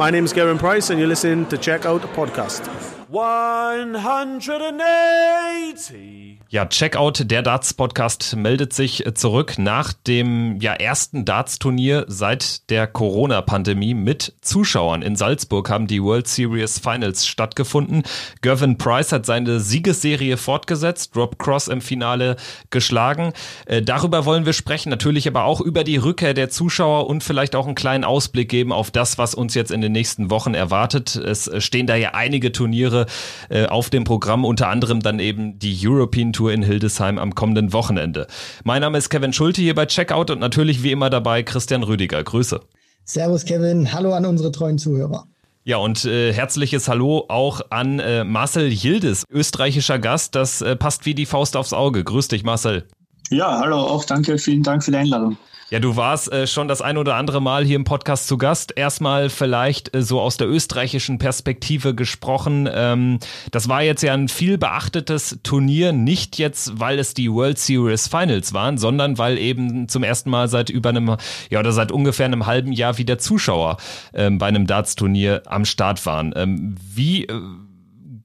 My name is Gavin Price, and you're listening to Check Out Podcast. 180. Ja, Checkout, der Darts-Podcast meldet sich zurück nach dem ja, ersten Darts-Turnier seit der Corona-Pandemie mit Zuschauern. In Salzburg haben die World Series Finals stattgefunden. Gervin Price hat seine Siegesserie fortgesetzt, Rob Cross im Finale geschlagen. Äh, darüber wollen wir sprechen, natürlich aber auch über die Rückkehr der Zuschauer und vielleicht auch einen kleinen Ausblick geben auf das, was uns jetzt in den nächsten Wochen erwartet. Es stehen da ja einige Turniere äh, auf dem Programm, unter anderem dann eben die European Tour Tour in Hildesheim am kommenden Wochenende. Mein Name ist Kevin Schulte hier bei Checkout und natürlich wie immer dabei Christian Rüdiger. Grüße. Servus Kevin, hallo an unsere treuen Zuhörer. Ja, und äh, herzliches Hallo auch an äh, Marcel Yildiz, österreichischer Gast. Das äh, passt wie die Faust aufs Auge. Grüß dich, Marcel. Ja, hallo, auch danke, vielen Dank für die Einladung. Ja, du warst äh, schon das ein oder andere Mal hier im Podcast zu Gast. Erstmal vielleicht äh, so aus der österreichischen Perspektive gesprochen. Ähm, das war jetzt ja ein viel beachtetes Turnier, nicht jetzt, weil es die World Series Finals waren, sondern weil eben zum ersten Mal seit über einem, ja, oder seit ungefähr einem halben Jahr wieder Zuschauer ähm, bei einem Darts-Turnier am Start waren. Ähm, wie äh,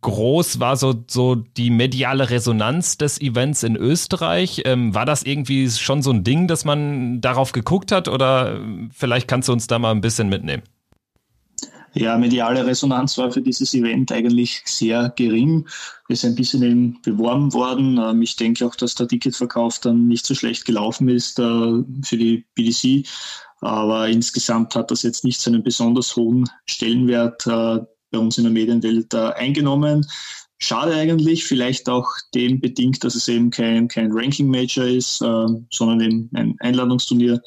groß war so, so die mediale Resonanz des Events in Österreich? Ähm, war das irgendwie schon so ein Ding, dass man darauf geguckt hat oder vielleicht kannst du uns da mal ein bisschen mitnehmen? Ja, mediale Resonanz war für dieses Event eigentlich sehr gering. Wir sind ein bisschen eben beworben worden. Ähm, ich denke auch, dass der Ticketverkauf dann nicht so schlecht gelaufen ist äh, für die BDC. Aber insgesamt hat das jetzt nicht so einen besonders hohen Stellenwert äh, bei uns in der Medienwelt äh, eingenommen. Schade eigentlich, vielleicht auch dem bedingt, dass es eben kein, kein Ranking-Major ist, äh, sondern eben ein Einladungsturnier.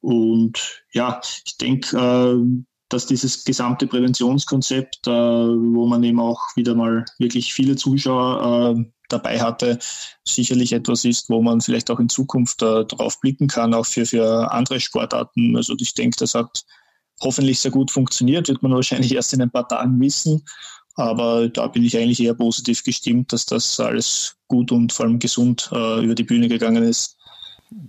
Und ja, ich denke, äh, dass dieses gesamte Präventionskonzept, äh, wo man eben auch wieder mal wirklich viele Zuschauer äh, dabei hatte, sicherlich etwas ist, wo man vielleicht auch in Zukunft äh, darauf blicken kann, auch für, für andere Sportarten. Also ich denke, das hat hoffentlich sehr gut funktioniert, wird man wahrscheinlich erst in ein paar Tagen wissen. Aber da bin ich eigentlich eher positiv gestimmt, dass das alles gut und vor allem gesund äh, über die Bühne gegangen ist.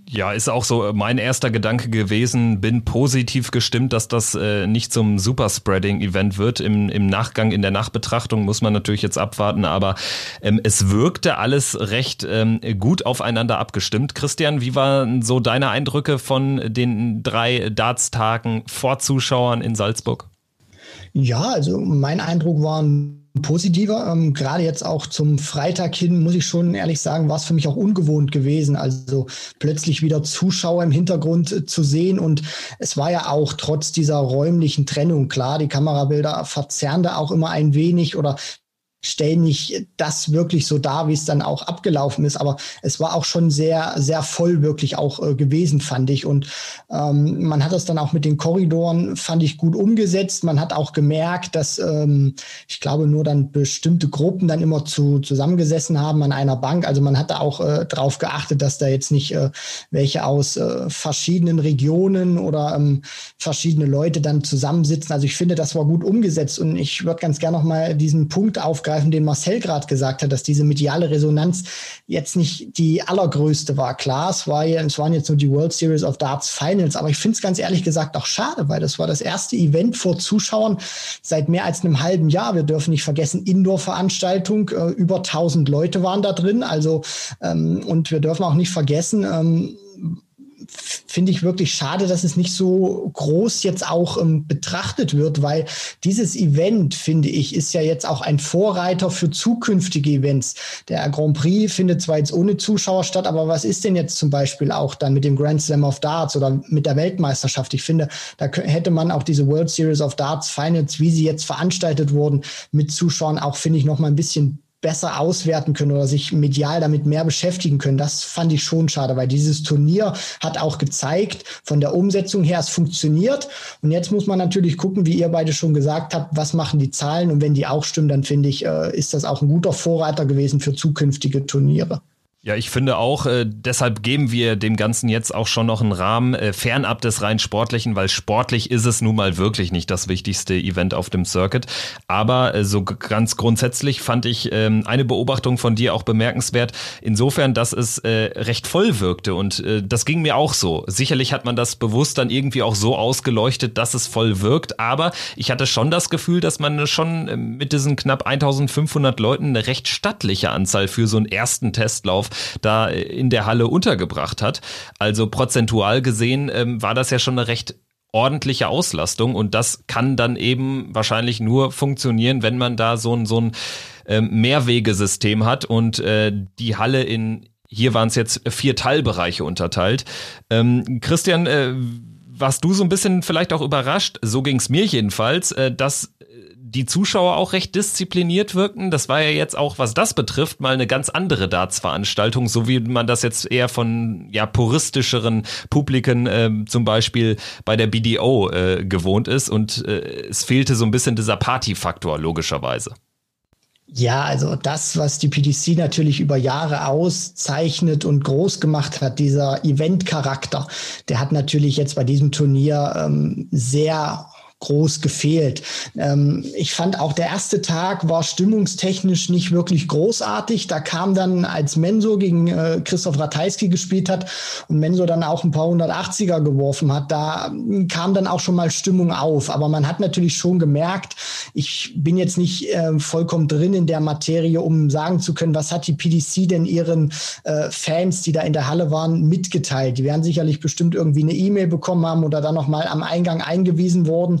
Ja, ist auch so mein erster Gedanke gewesen. Bin positiv gestimmt, dass das äh, nicht zum Superspreading-Event wird. Im, Im Nachgang, in der Nachbetrachtung muss man natürlich jetzt abwarten, aber ähm, es wirkte alles recht ähm, gut aufeinander abgestimmt. Christian, wie waren so deine Eindrücke von den drei Darts-Tagen vor Zuschauern in Salzburg? Ja, also mein Eindruck war positiver. Ähm, gerade jetzt auch zum Freitag hin, muss ich schon ehrlich sagen, war es für mich auch ungewohnt gewesen. Also plötzlich wieder Zuschauer im Hintergrund äh, zu sehen. Und es war ja auch trotz dieser räumlichen Trennung, klar, die Kamerabilder verzerren auch immer ein wenig oder stellen nicht das wirklich so dar, wie es dann auch abgelaufen ist. Aber es war auch schon sehr, sehr voll wirklich auch äh, gewesen, fand ich. Und ähm, man hat das dann auch mit den Korridoren, fand ich, gut umgesetzt. Man hat auch gemerkt, dass ähm, ich glaube, nur dann bestimmte Gruppen dann immer zu, zusammengesessen haben an einer Bank. Also man hat da auch äh, darauf geachtet, dass da jetzt nicht äh, welche aus äh, verschiedenen Regionen oder ähm, verschiedene Leute dann zusammensitzen. Also ich finde, das war gut umgesetzt. Und ich würde ganz gerne noch mal diesen Punkt aufgreifen aufgreifen, den Marcel gerade gesagt hat, dass diese mediale Resonanz jetzt nicht die allergrößte war. Klar, es, war es waren jetzt nur die World Series of Darts Finals, aber ich finde es ganz ehrlich gesagt auch schade, weil das war das erste Event vor Zuschauern seit mehr als einem halben Jahr. Wir dürfen nicht vergessen, Indoor-Veranstaltung, äh, über 1000 Leute waren da drin. Also, ähm, und wir dürfen auch nicht vergessen, ähm, finde ich wirklich schade, dass es nicht so groß jetzt auch ähm, betrachtet wird, weil dieses Event, finde ich, ist ja jetzt auch ein Vorreiter für zukünftige Events. Der Grand Prix findet zwar jetzt ohne Zuschauer statt, aber was ist denn jetzt zum Beispiel auch dann mit dem Grand Slam of Darts oder mit der Weltmeisterschaft? Ich finde, da hätte man auch diese World Series of Darts Finals, wie sie jetzt veranstaltet wurden, mit Zuschauern auch, finde ich, noch mal ein bisschen besser auswerten können oder sich medial damit mehr beschäftigen können. Das fand ich schon schade, weil dieses Turnier hat auch gezeigt, von der Umsetzung her, es funktioniert. Und jetzt muss man natürlich gucken, wie ihr beide schon gesagt habt, was machen die Zahlen. Und wenn die auch stimmen, dann finde ich, äh, ist das auch ein guter Vorreiter gewesen für zukünftige Turniere. Ja, ich finde auch, äh, deshalb geben wir dem Ganzen jetzt auch schon noch einen Rahmen, äh, fernab des rein sportlichen, weil sportlich ist es nun mal wirklich nicht das wichtigste Event auf dem Circuit. Aber äh, so ganz grundsätzlich fand ich ähm, eine Beobachtung von dir auch bemerkenswert, insofern, dass es äh, recht voll wirkte und äh, das ging mir auch so. Sicherlich hat man das bewusst dann irgendwie auch so ausgeleuchtet, dass es voll wirkt, aber ich hatte schon das Gefühl, dass man schon äh, mit diesen knapp 1500 Leuten eine recht stattliche Anzahl für so einen ersten Testlauf da in der Halle untergebracht hat. Also prozentual gesehen ähm, war das ja schon eine recht ordentliche Auslastung und das kann dann eben wahrscheinlich nur funktionieren, wenn man da so ein, so ein ähm, Mehrwegesystem hat und äh, die Halle in, hier waren es jetzt vier Teilbereiche unterteilt. Ähm, Christian, äh, warst du so ein bisschen vielleicht auch überrascht, so ging es mir jedenfalls, äh, dass die Zuschauer auch recht diszipliniert wirkten. Das war ja jetzt auch, was das betrifft, mal eine ganz andere Darts-Veranstaltung, so wie man das jetzt eher von ja puristischeren Publiken äh, zum Beispiel bei der BDO äh, gewohnt ist. Und äh, es fehlte so ein bisschen dieser Party-Faktor, logischerweise. Ja, also das, was die PDC natürlich über Jahre auszeichnet und groß gemacht hat, dieser Event-Charakter, der hat natürlich jetzt bei diesem Turnier ähm, sehr groß gefehlt. Ähm, ich fand auch der erste Tag war stimmungstechnisch nicht wirklich großartig. Da kam dann, als Menso gegen äh, Christoph Ratajski gespielt hat und Menso dann auch ein paar 180er geworfen hat, da kam dann auch schon mal Stimmung auf. Aber man hat natürlich schon gemerkt, ich bin jetzt nicht äh, vollkommen drin in der Materie, um sagen zu können, was hat die PDC denn ihren äh, Fans, die da in der Halle waren, mitgeteilt. Die werden sicherlich bestimmt irgendwie eine E-Mail bekommen haben oder dann nochmal am Eingang eingewiesen worden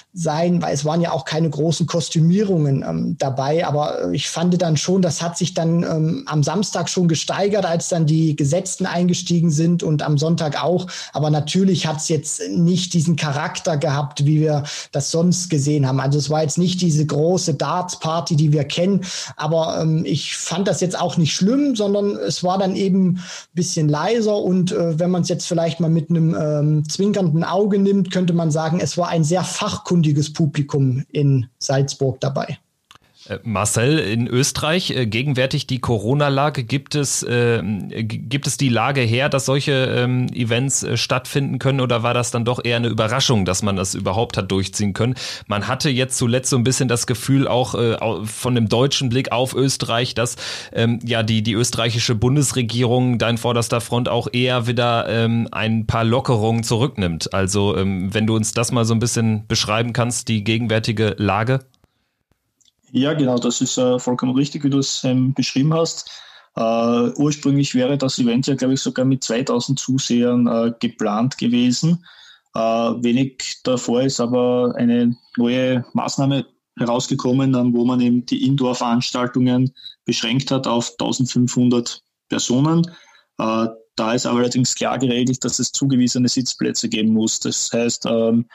sein, weil es waren ja auch keine großen Kostümierungen ähm, dabei. Aber ich fand dann schon, das hat sich dann ähm, am Samstag schon gesteigert, als dann die Gesetzten eingestiegen sind und am Sonntag auch. Aber natürlich hat es jetzt nicht diesen Charakter gehabt, wie wir das sonst gesehen haben. Also es war jetzt nicht diese große Darts-Party, die wir kennen. Aber ähm, ich fand das jetzt auch nicht schlimm, sondern es war dann eben ein bisschen leiser. Und äh, wenn man es jetzt vielleicht mal mit einem ähm, zwinkernden Auge nimmt, könnte man sagen, es war ein sehr fachkundiges Publikum in Salzburg dabei. Äh, Marcel, in Österreich äh, gegenwärtig die Corona-Lage, gibt es, äh, gibt es die Lage her, dass solche ähm, Events äh, stattfinden können oder war das dann doch eher eine Überraschung, dass man das überhaupt hat durchziehen können? Man hatte jetzt zuletzt so ein bisschen das Gefühl auch äh, von dem deutschen Blick auf Österreich, dass ähm, ja die, die österreichische Bundesregierung da in vorderster Front auch eher wieder ähm, ein paar Lockerungen zurücknimmt. Also ähm, wenn du uns das mal so ein bisschen beschreiben kannst, die gegenwärtige Lage. Ja, genau, das ist äh, vollkommen richtig, wie du es ähm, beschrieben hast. Uh, ursprünglich wäre das Event ja, glaube ich, sogar mit 2000 Zusehern uh, geplant gewesen. Uh, wenig davor ist aber eine neue Maßnahme herausgekommen, wo man eben die Indoor-Veranstaltungen beschränkt hat auf 1500 Personen. Da ist allerdings klar geregelt, dass es zugewiesene Sitzplätze geben muss. Das heißt, ähm,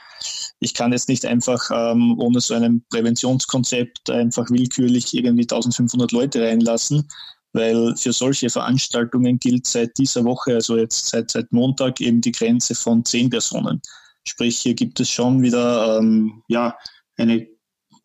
ich kann jetzt nicht einfach ähm, ohne so ein Präventionskonzept einfach willkürlich irgendwie 1500 Leute reinlassen, weil für solche Veranstaltungen gilt seit dieser Woche, also jetzt seit, seit Montag, eben die Grenze von zehn Personen. Sprich, hier gibt es schon wieder ähm, ja, eine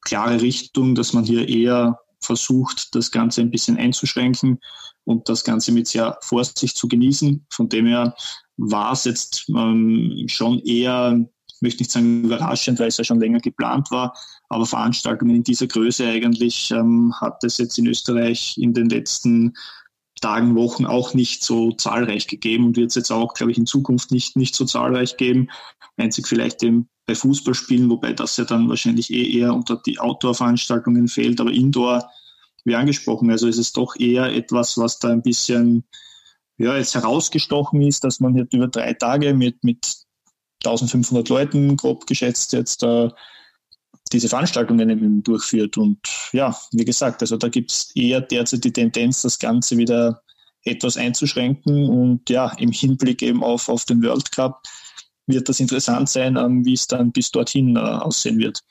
klare Richtung, dass man hier eher versucht, das Ganze ein bisschen einzuschränken und das Ganze mit sehr Vorsicht zu genießen. Von dem her war es jetzt ähm, schon eher, möchte nicht sagen überraschend, weil es ja schon länger geplant war, aber Veranstaltungen in dieser Größe eigentlich ähm, hat es jetzt in Österreich in den letzten Tagen, Wochen auch nicht so zahlreich gegeben und wird es jetzt auch, glaube ich, in Zukunft nicht, nicht so zahlreich geben. Einzig vielleicht eben bei Fußballspielen, wobei das ja dann wahrscheinlich eh eher unter die Outdoor-Veranstaltungen fällt, aber Indoor wie angesprochen. Also es ist doch eher etwas, was da ein bisschen ja, jetzt herausgestochen ist, dass man jetzt über drei Tage mit, mit 1500 Leuten grob geschätzt jetzt äh, diese Veranstaltungen eben durchführt. Und ja, wie gesagt, also da gibt es eher derzeit die Tendenz, das Ganze wieder etwas einzuschränken. Und ja, im Hinblick eben auf, auf den World Cup wird das interessant sein, ähm, wie es dann bis dorthin äh, aussehen wird.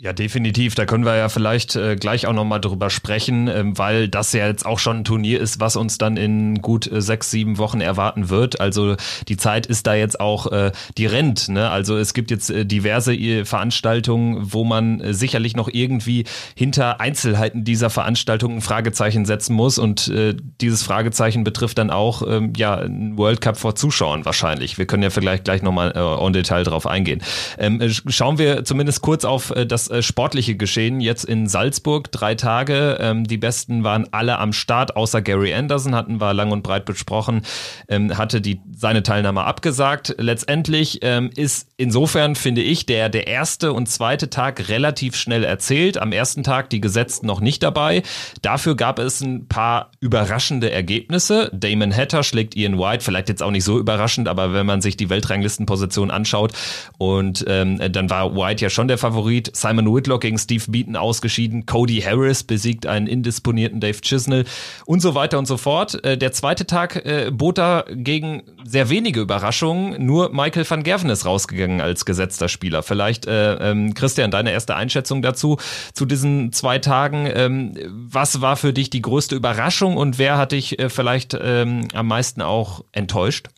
Ja, definitiv. Da können wir ja vielleicht äh, gleich auch nochmal drüber sprechen, ähm, weil das ja jetzt auch schon ein Turnier ist, was uns dann in gut äh, sechs, sieben Wochen erwarten wird. Also die Zeit ist da jetzt auch, äh, die rennt. Ne? Also es gibt jetzt äh, diverse äh, Veranstaltungen, wo man äh, sicherlich noch irgendwie hinter Einzelheiten dieser Veranstaltung ein Fragezeichen setzen muss. Und äh, dieses Fragezeichen betrifft dann auch ähm, ja ein World Cup vor Zuschauern wahrscheinlich. Wir können ja vielleicht gleich nochmal äh, en Detail drauf eingehen. Ähm, äh, schauen wir zumindest kurz auf äh, das äh, sportliche Geschehen jetzt in Salzburg. Drei Tage. Ähm, die Besten waren alle am Start, außer Gary Anderson, hatten wir lang und breit besprochen, ähm, hatte die, seine Teilnahme abgesagt. Letztendlich ähm, ist insofern, finde ich, der, der erste und zweite Tag relativ schnell erzählt. Am ersten Tag die Gesetzten noch nicht dabei. Dafür gab es ein paar überraschende Ergebnisse. Damon Hatter schlägt Ian White, vielleicht jetzt auch nicht so überraschend, aber wenn man sich die Weltranglistenposition anschaut und ähm, dann war White ja schon der Favorit. Simon Simon Whitlock gegen Steve Beaton ausgeschieden, Cody Harris besiegt einen indisponierten Dave Chisnell und so weiter und so fort. Äh, der zweite Tag äh, bot da gegen sehr wenige Überraschungen. Nur Michael van Gerven ist rausgegangen als gesetzter Spieler. Vielleicht, äh, ähm, Christian, deine erste Einschätzung dazu, zu diesen zwei Tagen. Ähm, was war für dich die größte Überraschung und wer hat dich äh, vielleicht ähm, am meisten auch enttäuscht?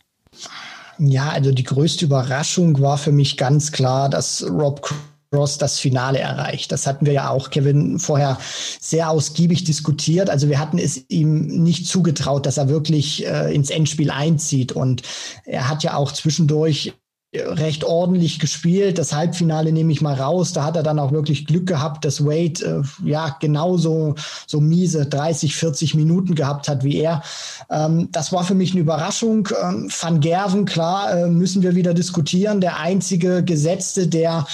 Ja, also die größte Überraschung war für mich ganz klar, dass Rob Ross das Finale erreicht. Das hatten wir ja auch, Kevin, vorher sehr ausgiebig diskutiert. Also wir hatten es ihm nicht zugetraut, dass er wirklich äh, ins Endspiel einzieht. Und er hat ja auch zwischendurch recht ordentlich gespielt. Das Halbfinale nehme ich mal raus. Da hat er dann auch wirklich Glück gehabt, dass Wade äh, ja genauso so miese 30, 40 Minuten gehabt hat wie er. Ähm, das war für mich eine Überraschung. Ähm, Van Gerven, klar, äh, müssen wir wieder diskutieren. Der einzige Gesetzte, der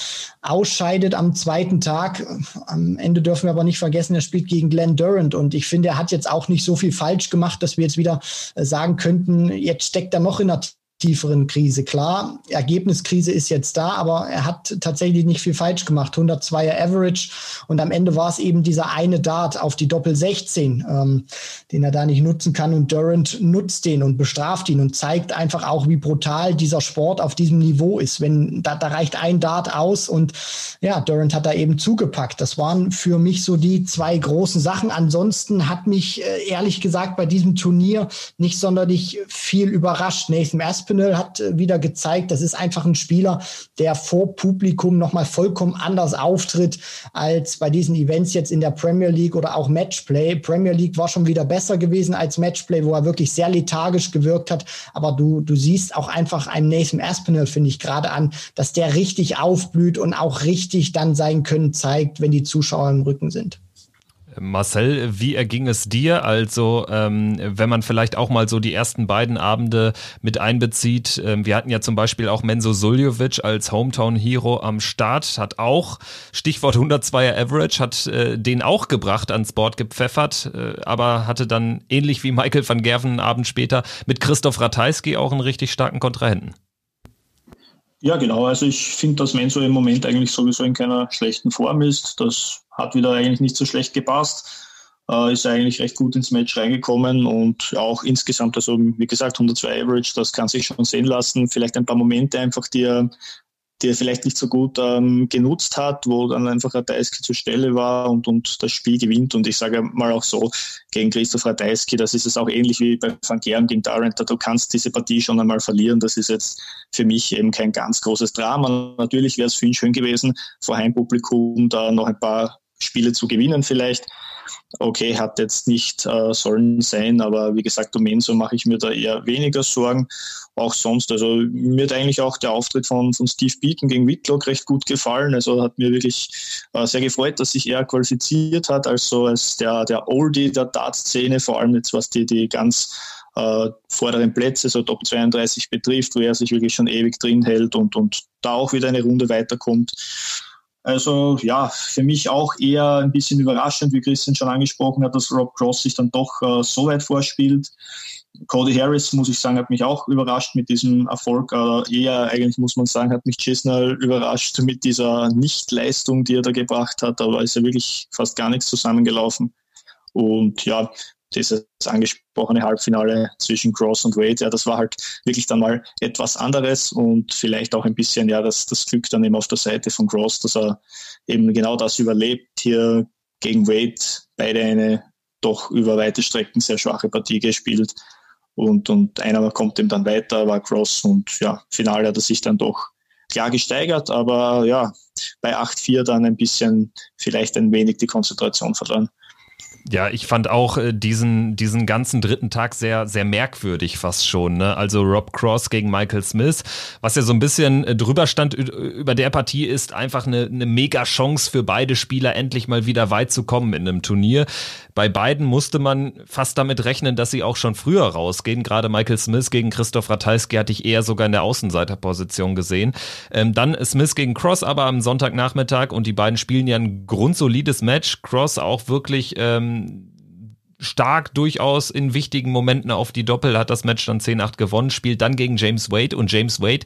ausscheidet am zweiten Tag. Am Ende dürfen wir aber nicht vergessen, er spielt gegen Glenn Durant und ich finde, er hat jetzt auch nicht so viel falsch gemacht, dass wir jetzt wieder äh, sagen könnten, jetzt steckt er noch in der tieferen Krise. Klar, Ergebniskrise ist jetzt da, aber er hat tatsächlich nicht viel falsch gemacht. 102er Average und am Ende war es eben dieser eine Dart auf die Doppel 16, ähm, den er da nicht nutzen kann und Durant nutzt den und bestraft ihn und zeigt einfach auch, wie brutal dieser Sport auf diesem Niveau ist. Wenn da, da reicht ein Dart aus und ja, Durant hat da eben zugepackt. Das waren für mich so die zwei großen Sachen. Ansonsten hat mich äh, ehrlich gesagt bei diesem Turnier nicht sonderlich viel überrascht. Nathan Aspen Aspinall hat äh, wieder gezeigt, das ist einfach ein Spieler, der vor Publikum nochmal vollkommen anders auftritt als bei diesen Events jetzt in der Premier League oder auch Matchplay. Premier League war schon wieder besser gewesen als Matchplay, wo er wirklich sehr lethargisch gewirkt hat. Aber du, du siehst auch einfach einem Nathan Aspinall, finde ich gerade an, dass der richtig aufblüht und auch richtig dann sein Können zeigt, wenn die Zuschauer im Rücken sind. Marcel, wie erging es dir? Also, ähm, wenn man vielleicht auch mal so die ersten beiden Abende mit einbezieht. Ähm, wir hatten ja zum Beispiel auch Menzo Suljovic als Hometown-Hero am Start, hat auch, Stichwort 102er Average, hat äh, den auch gebracht ans Board gepfeffert, äh, aber hatte dann ähnlich wie Michael van Gerven einen Abend später mit Christoph Ratajski auch einen richtig starken Kontrahenten. Ja, genau. Also ich finde, dass Menzo im Moment eigentlich sowieso in keiner schlechten Form ist. Das hat wieder eigentlich nicht so schlecht gepasst. Äh, ist eigentlich recht gut ins Match reingekommen und auch insgesamt, also wie gesagt, 102 Average, das kann sich schon sehen lassen. Vielleicht ein paar Momente einfach, die er die er vielleicht nicht so gut ähm, genutzt hat, wo dann einfach Ratajski zur Stelle war und, und das Spiel gewinnt. Und ich sage mal auch so, gegen Christoph Ratajski, das ist es auch ähnlich wie bei Van Gern gegen Darrent, du kannst diese Partie schon einmal verlieren. Das ist jetzt für mich eben kein ganz großes Drama. Natürlich wäre es für ihn schön gewesen, vor Heimpublikum da noch ein paar Spiele zu gewinnen vielleicht okay, hat jetzt nicht äh, sollen sein, aber wie gesagt, um Menso mache ich mir da eher weniger Sorgen. Auch sonst, also mir hat eigentlich auch der Auftritt von, von Steve Beaton gegen Whitlock recht gut gefallen. Also hat mir wirklich äh, sehr gefreut, dass sich er qualifiziert hat, also als der, der Oldie der Dart-Szene, vor allem jetzt was die, die ganz äh, vorderen Plätze, so Top 32 betrifft, wo er sich wirklich schon ewig drin hält und, und da auch wieder eine Runde weiterkommt. Also ja, für mich auch eher ein bisschen überraschend, wie Christian schon angesprochen hat, dass Rob Cross sich dann doch äh, so weit vorspielt. Cody Harris, muss ich sagen, hat mich auch überrascht mit diesem Erfolg. Äh, eher eigentlich muss man sagen, hat mich Chisnell überrascht mit dieser Nichtleistung, die er da gebracht hat. Da ist ja wirklich fast gar nichts zusammengelaufen. Und ja, dieses angesprochene Halbfinale zwischen Cross und Wade, ja, das war halt wirklich dann mal etwas anderes und vielleicht auch ein bisschen, ja, das, das Glück dann eben auf der Seite von Cross, dass er eben genau das überlebt, hier gegen Wade beide eine doch über weite Strecken sehr schwache Partie gespielt und, und einer kommt ihm dann weiter, war Cross und ja, Finale hat er sich dann doch klar gesteigert, aber ja, bei 8-4 dann ein bisschen vielleicht ein wenig die Konzentration verloren. Ja, ich fand auch äh, diesen, diesen ganzen dritten Tag sehr, sehr merkwürdig fast schon. Ne? Also Rob Cross gegen Michael Smith, was ja so ein bisschen äh, drüber stand über der Partie, ist einfach eine, eine mega Chance für beide Spieler, endlich mal wieder weit zu kommen in einem Turnier. Bei beiden musste man fast damit rechnen, dass sie auch schon früher rausgehen. Gerade Michael Smith gegen Christoph Ratajski hatte ich eher sogar in der Außenseiterposition gesehen. Ähm, dann Smith gegen Cross aber am Sonntagnachmittag und die beiden spielen ja ein grundsolides Match. Cross auch wirklich ähm, stark durchaus in wichtigen Momenten auf die Doppel, hat das Match dann 10-8 gewonnen, spielt dann gegen James Wade und James Wade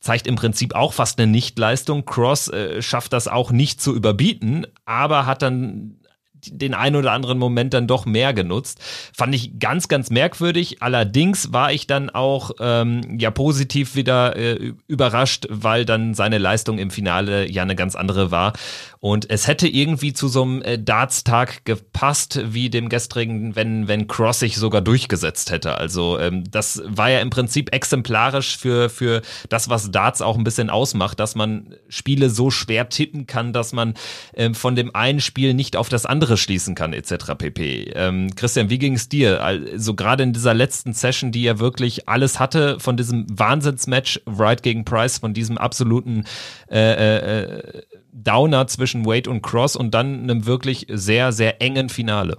zeigt im Prinzip auch fast eine Nichtleistung. Cross äh, schafft das auch nicht zu überbieten, aber hat dann den einen oder anderen Moment dann doch mehr genutzt. Fand ich ganz, ganz merkwürdig. Allerdings war ich dann auch ähm, ja positiv wieder äh, überrascht, weil dann seine Leistung im Finale ja eine ganz andere war. Und es hätte irgendwie zu so einem äh, Darts-Tag gepasst, wie dem gestrigen, wenn, wenn Cross sich sogar durchgesetzt hätte. Also ähm, das war ja im Prinzip exemplarisch für, für das, was Darts auch ein bisschen ausmacht, dass man Spiele so schwer tippen kann, dass man ähm, von dem einen Spiel nicht auf das andere schließen kann, etc. pp. Ähm, Christian, wie ging es dir? Also gerade in dieser letzten Session, die ja wirklich alles hatte von diesem Wahnsinnsmatch Wright gegen Price, von diesem absoluten äh, äh, äh Downer zwischen Wade und Cross und dann einem wirklich sehr, sehr engen Finale.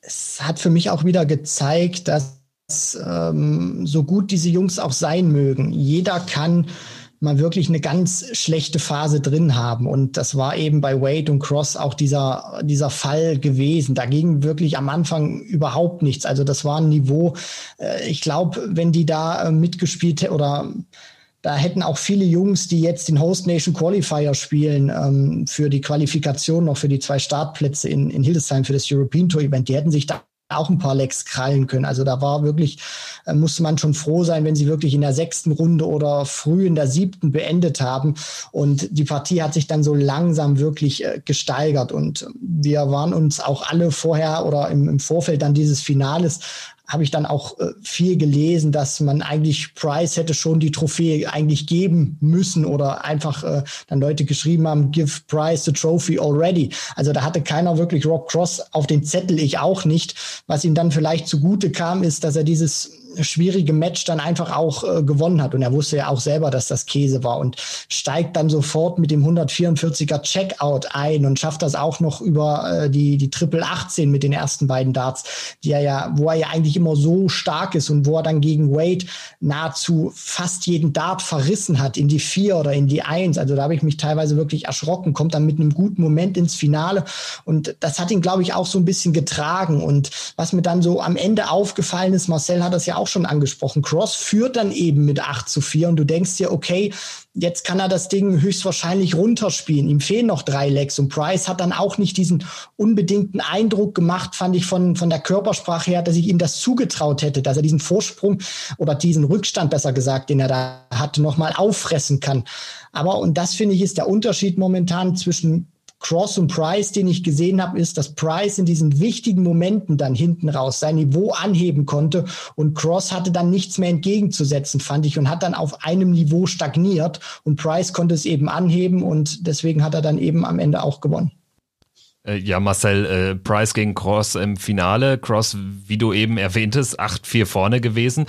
Es hat für mich auch wieder gezeigt, dass ähm, so gut diese Jungs auch sein mögen, jeder kann mal wirklich eine ganz schlechte Phase drin haben. Und das war eben bei Wade und Cross auch dieser, dieser Fall gewesen. Da ging wirklich am Anfang überhaupt nichts. Also das war ein Niveau, äh, ich glaube, wenn die da äh, mitgespielt oder da hätten auch viele Jungs, die jetzt den Host Nation Qualifier spielen, ähm, für die Qualifikation noch für die zwei Startplätze in, in Hildesheim für das European Tour Event, die hätten sich da auch ein paar Lecks krallen können. Also da war wirklich, äh, musste man schon froh sein, wenn sie wirklich in der sechsten Runde oder früh in der siebten beendet haben. Und die Partie hat sich dann so langsam wirklich äh, gesteigert. Und wir waren uns auch alle vorher oder im, im Vorfeld dann dieses Finales habe ich dann auch äh, viel gelesen, dass man eigentlich Price hätte schon die Trophäe eigentlich geben müssen oder einfach äh, dann Leute geschrieben haben, give Price the trophy already. Also da hatte keiner wirklich Rob Cross auf den Zettel, ich auch nicht. Was ihm dann vielleicht zugute kam, ist, dass er dieses schwierige Match dann einfach auch äh, gewonnen hat. Und er wusste ja auch selber, dass das Käse war und steigt dann sofort mit dem 144er Checkout ein und schafft das auch noch über äh, die, die Triple 18 mit den ersten beiden Darts, die er ja, wo er ja eigentlich immer so stark ist und wo er dann gegen Wade nahezu fast jeden Dart verrissen hat in die vier oder in die eins. Also da habe ich mich teilweise wirklich erschrocken, kommt dann mit einem guten Moment ins Finale. Und das hat ihn, glaube ich, auch so ein bisschen getragen. Und was mir dann so am Ende aufgefallen ist, Marcel hat das ja auch schon angesprochen. Cross führt dann eben mit 8 zu 4 und du denkst dir, okay, jetzt kann er das Ding höchstwahrscheinlich runterspielen. Ihm fehlen noch drei Legs und Price hat dann auch nicht diesen unbedingten Eindruck gemacht, fand ich von, von der Körpersprache her, dass ich ihm das zugetraut hätte, dass er diesen Vorsprung oder diesen Rückstand, besser gesagt, den er da hatte, nochmal auffressen kann. Aber, und das finde ich ist der Unterschied momentan zwischen Cross und Price, den ich gesehen habe, ist, dass Price in diesen wichtigen Momenten dann hinten raus sein Niveau anheben konnte und Cross hatte dann nichts mehr entgegenzusetzen, fand ich, und hat dann auf einem Niveau stagniert und Price konnte es eben anheben und deswegen hat er dann eben am Ende auch gewonnen. Äh, ja, Marcel, äh, Price gegen Cross im Finale. Cross, wie du eben erwähntest, 8-4 vorne gewesen.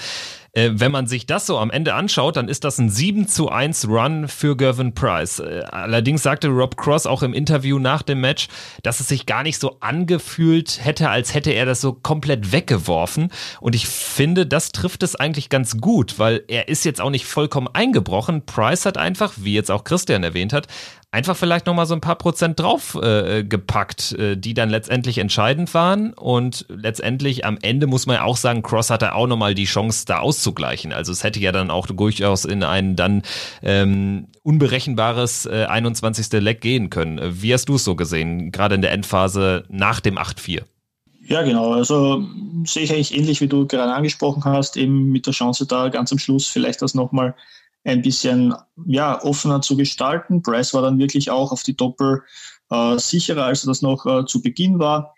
Äh, wenn man sich das so am Ende anschaut, dann ist das ein 7 zu 1 Run für Gervin Price. Äh, allerdings sagte Rob Cross auch im Interview nach dem Match, dass es sich gar nicht so angefühlt hätte, als hätte er das so komplett weggeworfen. Und ich finde, das trifft es eigentlich ganz gut, weil er ist jetzt auch nicht vollkommen eingebrochen. Price hat einfach, wie jetzt auch Christian erwähnt hat, einfach vielleicht nochmal so ein paar Prozent drauf äh, äh, die dann letztendlich entscheidend waren. Und letztendlich am Ende muss man ja auch sagen, Cross hatte auch nochmal die Chance, da auszugleichen. Also es hätte ja dann auch durchaus in ein dann ähm, unberechenbares äh, 21. Leck gehen können. Wie hast du es so gesehen, gerade in der Endphase nach dem 8-4? Ja, genau. Also sehe ich eigentlich ähnlich, wie du gerade angesprochen hast, eben mit der Chance da ganz am Schluss vielleicht das nochmal ein bisschen ja, offener zu gestalten. Bryce war dann wirklich auch auf die Doppel äh, sicherer, als das noch äh, zu Beginn war.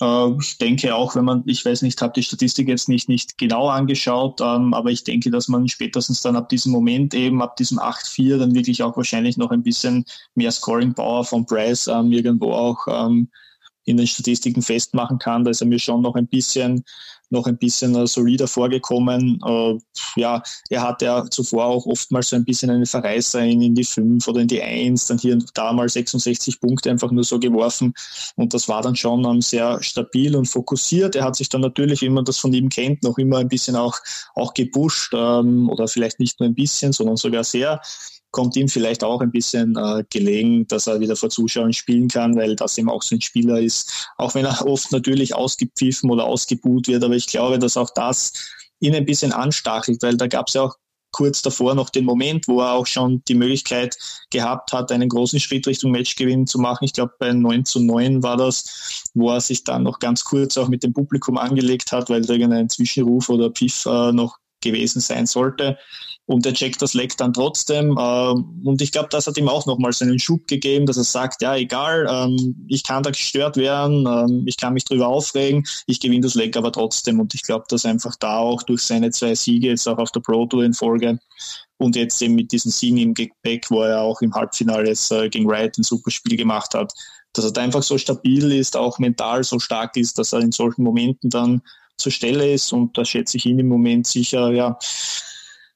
Äh, ich denke auch, wenn man, ich weiß nicht, habe die Statistik jetzt nicht, nicht genau angeschaut, ähm, aber ich denke, dass man spätestens dann ab diesem Moment eben, ab diesem 8-4, dann wirklich auch wahrscheinlich noch ein bisschen mehr Scoring Power von Bryce ähm, irgendwo auch ähm, in den Statistiken festmachen kann. Da ist er mir schon noch ein bisschen noch ein bisschen äh, solider vorgekommen. Äh, ja, er hatte ja zuvor auch oftmals so ein bisschen eine Verreißer in, in die 5 oder in die 1, dann hier und da mal 66 Punkte einfach nur so geworfen. Und das war dann schon sehr stabil und fokussiert. Er hat sich dann natürlich, wie man das von ihm kennt, noch immer ein bisschen auch, auch gepusht ähm, oder vielleicht nicht nur ein bisschen, sondern sogar sehr kommt ihm vielleicht auch ein bisschen äh, gelegen, dass er wieder vor Zuschauern spielen kann, weil das eben auch so ein Spieler ist, auch wenn er oft natürlich ausgepfiffen oder ausgebuht wird. Aber ich glaube, dass auch das ihn ein bisschen anstachelt, weil da gab es ja auch kurz davor noch den Moment, wo er auch schon die Möglichkeit gehabt hat, einen großen Schritt Richtung Matchgewinn zu machen. Ich glaube, bei 9 zu 9 war das, wo er sich dann noch ganz kurz auch mit dem Publikum angelegt hat, weil irgendein Zwischenruf oder Pfiff äh, noch gewesen sein sollte und er checkt das Leck dann trotzdem. Ähm, und ich glaube, das hat ihm auch nochmal so einen Schub gegeben, dass er sagt, ja, egal, ähm, ich kann da gestört werden, ähm, ich kann mich drüber aufregen, ich gewinne das Leck aber trotzdem. Und ich glaube, dass einfach da auch durch seine zwei Siege jetzt auch auf der Pro Tour in Folge und jetzt eben mit diesen Siegen im Gepäck, wo er auch im Halbfinale jetzt äh, gegen Wright ein super Spiel gemacht hat, dass er da einfach so stabil ist, auch mental so stark ist, dass er in solchen Momenten dann zur Stelle ist und da schätze ich ihn im Moment sicher, ja,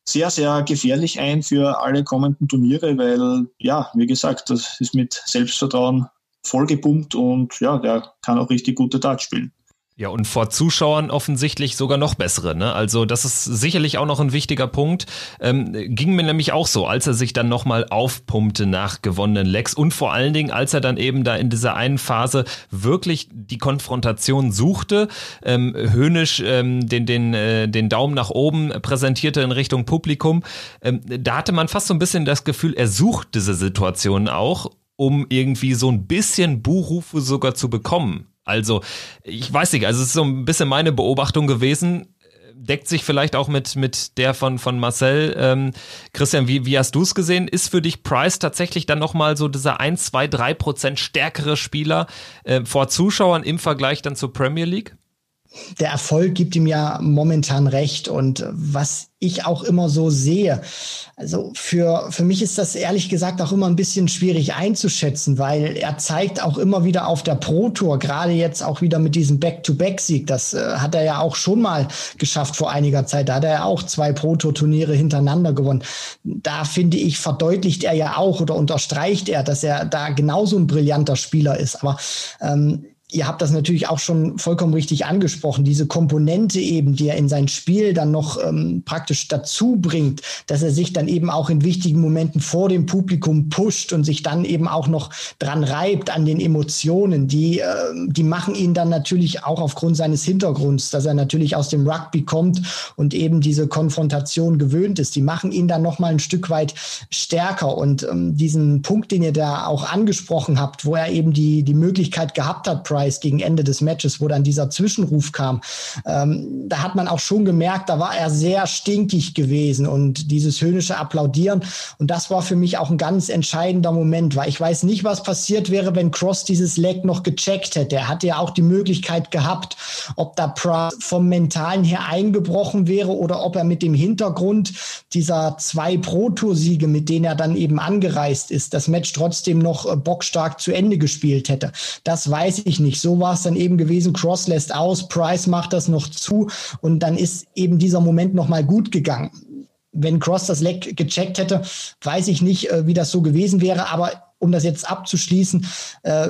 sehr, sehr gefährlich ein für alle kommenden Turniere, weil, ja, wie gesagt, das ist mit Selbstvertrauen vollgepumpt und ja, der kann auch richtig gute Dart spielen. Ja, und vor Zuschauern offensichtlich sogar noch bessere. Ne? Also das ist sicherlich auch noch ein wichtiger Punkt. Ähm, ging mir nämlich auch so, als er sich dann nochmal aufpumpte nach gewonnenen Lecks und vor allen Dingen, als er dann eben da in dieser einen Phase wirklich die Konfrontation suchte, ähm, höhnisch ähm, den, den, äh, den Daumen nach oben präsentierte in Richtung Publikum. Ähm, da hatte man fast so ein bisschen das Gefühl, er sucht diese Situation auch um irgendwie so ein bisschen Buchrufe sogar zu bekommen. Also, ich weiß nicht, also es ist so ein bisschen meine Beobachtung gewesen. Deckt sich vielleicht auch mit, mit der von, von Marcel. Ähm, Christian, wie, wie hast du es gesehen? Ist für dich Price tatsächlich dann nochmal so dieser 1, 2, 3 Prozent stärkere Spieler äh, vor Zuschauern im Vergleich dann zur Premier League? Der Erfolg gibt ihm ja momentan recht. Und was ich auch immer so sehe, also für, für mich ist das ehrlich gesagt auch immer ein bisschen schwierig einzuschätzen, weil er zeigt auch immer wieder auf der Pro Tour, gerade jetzt auch wieder mit diesem Back-to-Back-Sieg, das äh, hat er ja auch schon mal geschafft vor einiger Zeit. Da hat er ja auch zwei Pro Tour-Turniere hintereinander gewonnen. Da finde ich, verdeutlicht er ja auch oder unterstreicht er, dass er da genauso ein brillanter Spieler ist. Aber ähm, ihr habt das natürlich auch schon vollkommen richtig angesprochen, diese Komponente eben, die er in sein Spiel dann noch ähm, praktisch dazu bringt, dass er sich dann eben auch in wichtigen Momenten vor dem Publikum pusht und sich dann eben auch noch dran reibt an den Emotionen, die, äh, die machen ihn dann natürlich auch aufgrund seines Hintergrunds, dass er natürlich aus dem Rugby kommt und eben diese Konfrontation gewöhnt ist, die machen ihn dann noch mal ein Stück weit stärker und ähm, diesen Punkt, den ihr da auch angesprochen habt, wo er eben die, die Möglichkeit gehabt hat, gegen Ende des Matches, wo dann dieser Zwischenruf kam, ähm, da hat man auch schon gemerkt, da war er sehr stinkig gewesen und dieses höhnische Applaudieren. Und das war für mich auch ein ganz entscheidender Moment, weil ich weiß nicht, was passiert wäre, wenn Cross dieses Leg noch gecheckt hätte. Er hatte ja auch die Möglichkeit gehabt, ob da Price vom Mentalen her eingebrochen wäre oder ob er mit dem Hintergrund dieser zwei Pro-Tour-Siege, mit denen er dann eben angereist ist, das Match trotzdem noch äh, bockstark zu Ende gespielt hätte. Das weiß ich nicht nicht. So war es dann eben gewesen. Cross lässt aus, Price macht das noch zu und dann ist eben dieser Moment nochmal gut gegangen. Wenn Cross das Leck gecheckt hätte, weiß ich nicht, äh, wie das so gewesen wäre. Aber um das jetzt abzuschließen, äh,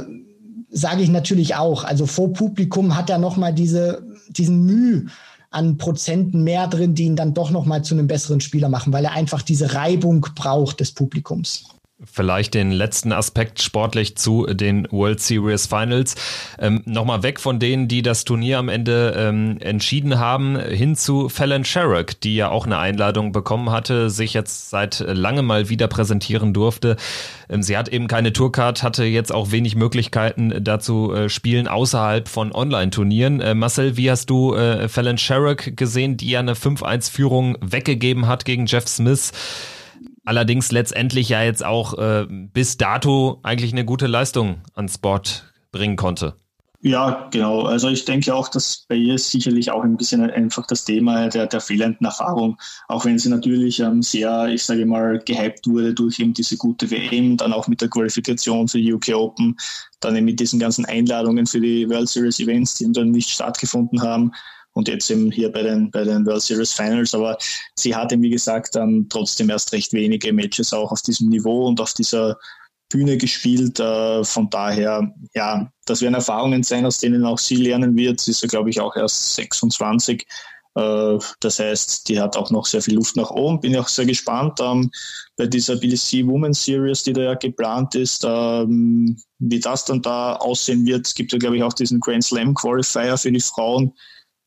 sage ich natürlich auch. Also vor Publikum hat er nochmal diese, diesen Mühe an Prozenten mehr drin, die ihn dann doch nochmal zu einem besseren Spieler machen, weil er einfach diese Reibung braucht des Publikums. Vielleicht den letzten Aspekt sportlich zu den World Series Finals. Ähm, Nochmal weg von denen, die das Turnier am Ende ähm, entschieden haben, hin zu Fallon Sherrock, die ja auch eine Einladung bekommen hatte, sich jetzt seit langem mal wieder präsentieren durfte. Ähm, sie hat eben keine Tourcard, hatte jetzt auch wenig Möglichkeiten dazu äh, spielen außerhalb von Online-Turnieren. Äh, Marcel, wie hast du äh, Fallon Sherrock gesehen, die ja eine 5-1-Führung weggegeben hat gegen Jeff Smith? Allerdings letztendlich ja jetzt auch äh, bis dato eigentlich eine gute Leistung ans Board bringen konnte. Ja, genau. Also ich denke auch, dass bei ihr sicherlich auch ein bisschen einfach das Thema der, der fehlenden Erfahrung, auch wenn sie natürlich ähm, sehr, ich sage mal, gehypt wurde durch eben diese gute WM, dann auch mit der Qualifikation für die UK Open, dann eben mit diesen ganzen Einladungen für die World Series Events, die dann nicht stattgefunden haben und jetzt eben hier bei den, bei den World Series Finals. Aber sie hatte, wie gesagt, dann trotzdem erst recht wenige Matches auch auf diesem Niveau und auf dieser Bühne gespielt. Äh, von daher, ja, das werden Erfahrungen sein, aus denen auch sie lernen wird. Sie ist ja, glaube ich, auch erst 26. Äh, das heißt, die hat auch noch sehr viel Luft nach oben. Bin auch sehr gespannt ähm, bei dieser BDC Women's Series, die da ja geplant ist, ähm, wie das dann da aussehen wird. Es gibt ja, glaube ich, auch diesen Grand Slam Qualifier für die Frauen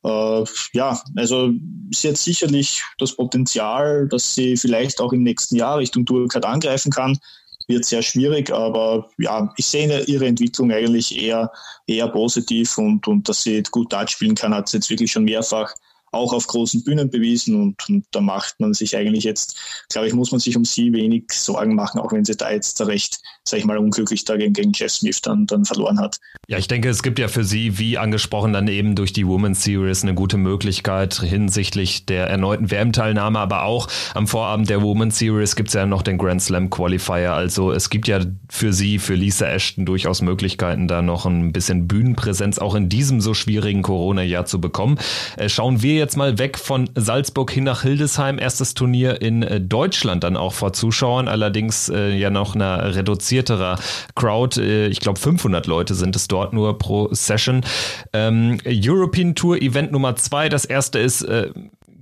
äh, ja, also sie hat sicherlich das Potenzial, dass sie vielleicht auch im nächsten Jahr Richtung Tourcard angreifen kann. Wird sehr schwierig, aber ja, ich sehe ihre Entwicklung eigentlich eher, eher positiv und, und dass sie gut Dart spielen kann, hat sie jetzt wirklich schon mehrfach auch auf großen Bühnen bewiesen und, und, da macht man sich eigentlich jetzt, glaube ich, muss man sich um sie wenig Sorgen machen, auch wenn sie da jetzt recht, sage ich mal, unglücklich da gegen, gegen Jeff Smith dann, dann verloren hat. Ja, ich denke, es gibt ja für sie, wie angesprochen, dann eben durch die Women's Series eine gute Möglichkeit hinsichtlich der erneuten WM-Teilnahme, aber auch am Vorabend der Women's Series gibt es ja noch den Grand Slam Qualifier. Also es gibt ja für sie, für Lisa Ashton durchaus Möglichkeiten, da noch ein bisschen Bühnenpräsenz auch in diesem so schwierigen Corona-Jahr zu bekommen. Äh, schauen wir jetzt mal weg von Salzburg hin nach Hildesheim. Erstes Turnier in äh, Deutschland dann auch vor Zuschauern, allerdings äh, ja noch einer reduzierterer Crowd. Äh, ich glaube 500 Leute sind es dort nur pro Session. Ähm, European Tour Event Nummer zwei. Das erste ist äh,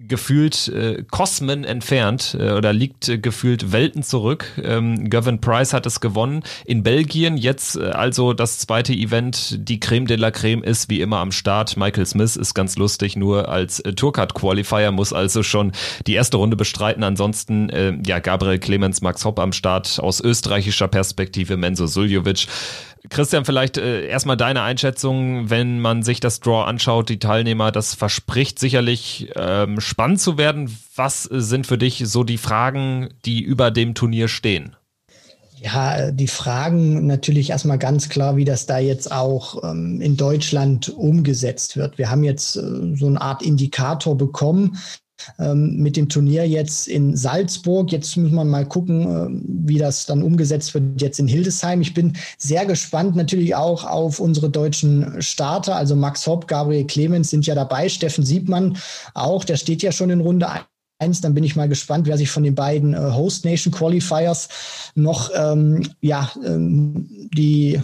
gefühlt äh, Kosmen entfernt äh, oder liegt äh, gefühlt Welten zurück. Ähm, Gavin Price hat es gewonnen in Belgien. Jetzt äh, also das zweite Event. Die Creme de la Creme ist wie immer am Start. Michael Smith ist ganz lustig, nur als äh, Tourcard Qualifier muss also schon die erste Runde bestreiten. Ansonsten äh, ja Gabriel Clemens, Max Hopp am Start aus österreichischer Perspektive, Menzo Suljovic. Christian, vielleicht äh, erstmal deine Einschätzung, wenn man sich das Draw anschaut, die Teilnehmer, das verspricht sicherlich ähm, spannend zu werden. Was sind für dich so die Fragen, die über dem Turnier stehen? Ja, die Fragen natürlich erstmal ganz klar, wie das da jetzt auch ähm, in Deutschland umgesetzt wird. Wir haben jetzt äh, so eine Art Indikator bekommen, mit dem Turnier jetzt in Salzburg. Jetzt muss man mal gucken, äh, wie das dann umgesetzt wird jetzt in Hildesheim. Ich bin sehr gespannt natürlich auch auf unsere deutschen Starter. Also Max Hopp, Gabriel Clemens sind ja dabei. Steffen Siebmann auch, der steht ja schon in Runde 1. Dann bin ich mal gespannt, wer sich von den beiden äh, Host Nation Qualifiers noch ähm, ja, ähm, die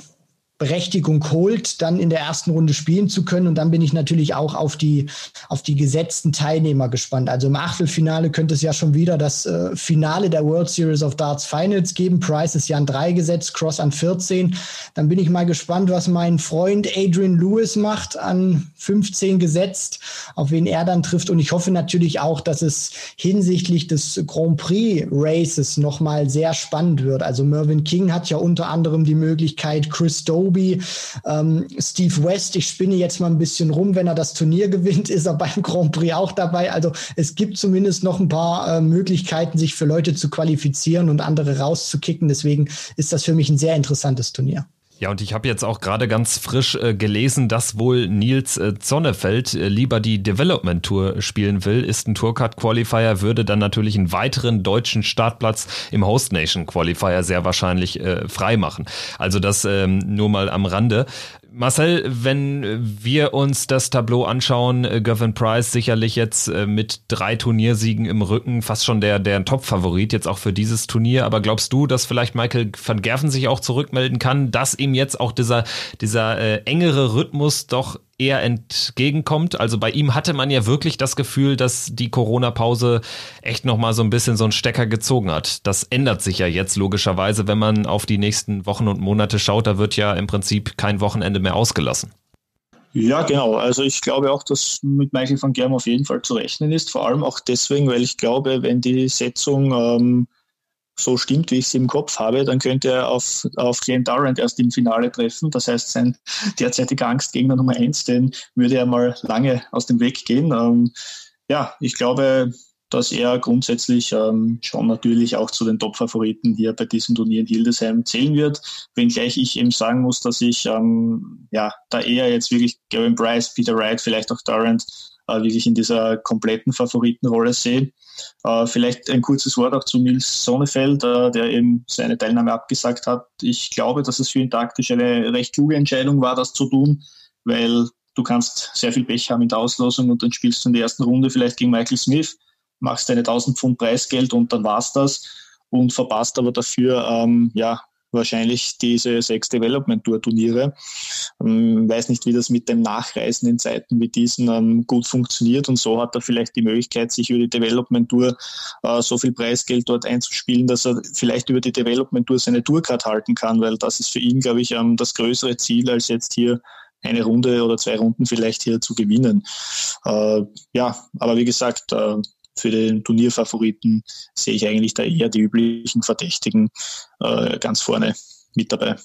Berechtigung holt, dann in der ersten Runde spielen zu können. Und dann bin ich natürlich auch auf die, auf die gesetzten Teilnehmer gespannt. Also im Achtelfinale könnte es ja schon wieder das äh, Finale der World Series of Darts Finals geben. Price ist ja an drei gesetzt, Cross an 14. Dann bin ich mal gespannt, was mein Freund Adrian Lewis macht, an 15 gesetzt, auf wen er dann trifft. Und ich hoffe natürlich auch, dass es hinsichtlich des Grand Prix Races nochmal sehr spannend wird. Also Mervyn King hat ja unter anderem die Möglichkeit, Chris Doe Anunobi, ähm, Steve West. Ich spinne jetzt mal ein bisschen rum. Wenn er das Turnier gewinnt, ist er beim Grand Prix auch dabei. Also es gibt zumindest noch ein paar äh, Möglichkeiten, sich für Leute zu qualifizieren und andere rauszukicken. Deswegen ist das für mich ein sehr interessantes Turnier. Ja, und ich habe jetzt auch gerade ganz frisch äh, gelesen, dass wohl Nils äh, Zonnefeld äh, lieber die Development Tour spielen will. Ist ein Tourcard Qualifier, würde dann natürlich einen weiteren deutschen Startplatz im Host Nation Qualifier sehr wahrscheinlich äh, frei machen. Also das ähm, nur mal am Rande. Marcel, wenn wir uns das Tableau anschauen, äh, Gavin Price sicherlich jetzt äh, mit drei Turniersiegen im Rücken fast schon der, der Top-Favorit jetzt auch für dieses Turnier. Aber glaubst du, dass vielleicht Michael van Gerven sich auch zurückmelden kann, dass ihm jetzt auch dieser, dieser äh, engere Rhythmus doch eher entgegenkommt. Also bei ihm hatte man ja wirklich das Gefühl, dass die Corona-Pause echt nochmal so ein bisschen so einen Stecker gezogen hat. Das ändert sich ja jetzt logischerweise, wenn man auf die nächsten Wochen und Monate schaut. Da wird ja im Prinzip kein Wochenende mehr ausgelassen. Ja, genau. Also ich glaube auch, dass mit Michael van Germ auf jeden Fall zu rechnen ist. Vor allem auch deswegen, weil ich glaube, wenn die Setzung ähm, so stimmt, wie ich sie im Kopf habe, dann könnte er auf, auf Glenn Durant erst im Finale treffen. Das heißt, sein derzeitiger Angstgegner Nummer eins, den würde er mal lange aus dem Weg gehen. Ähm, ja, ich glaube, dass er grundsätzlich ähm, schon natürlich auch zu den Top-Favoriten hier bei diesem Turnier in Hildesheim zählen wird. Wenngleich ich eben sagen muss, dass ich ähm, ja da eher jetzt wirklich Gavin Bryce, Peter Wright, vielleicht auch Durant äh, wirklich in dieser kompletten Favoritenrolle sehe. Äh, vielleicht ein kurzes Wort auch zu Nils Sonnefeld, äh, der eben seine Teilnahme abgesagt hat. Ich glaube, dass es für ihn taktisch eine recht kluge Entscheidung war, das zu tun, weil du kannst sehr viel Pech haben in der Auslosung und dann spielst du in der ersten Runde vielleicht gegen Michael Smith, machst deine 1000 Pfund Preisgeld und dann war's das und verpasst aber dafür ähm, ja wahrscheinlich diese sechs Development Tour Turniere. Ähm, weiß nicht, wie das mit dem Nachreisen in Zeiten wie diesen ähm, gut funktioniert und so hat er vielleicht die Möglichkeit, sich über die Development Tour äh, so viel Preisgeld dort einzuspielen, dass er vielleicht über die Development Tour seine Tourcard halten kann, weil das ist für ihn, glaube ich, ähm, das größere Ziel, als jetzt hier eine Runde oder zwei Runden vielleicht hier zu gewinnen. Äh, ja, aber wie gesagt, äh, für den Turnierfavoriten sehe ich eigentlich da eher die üblichen Verdächtigen äh, ganz vorne mit dabei.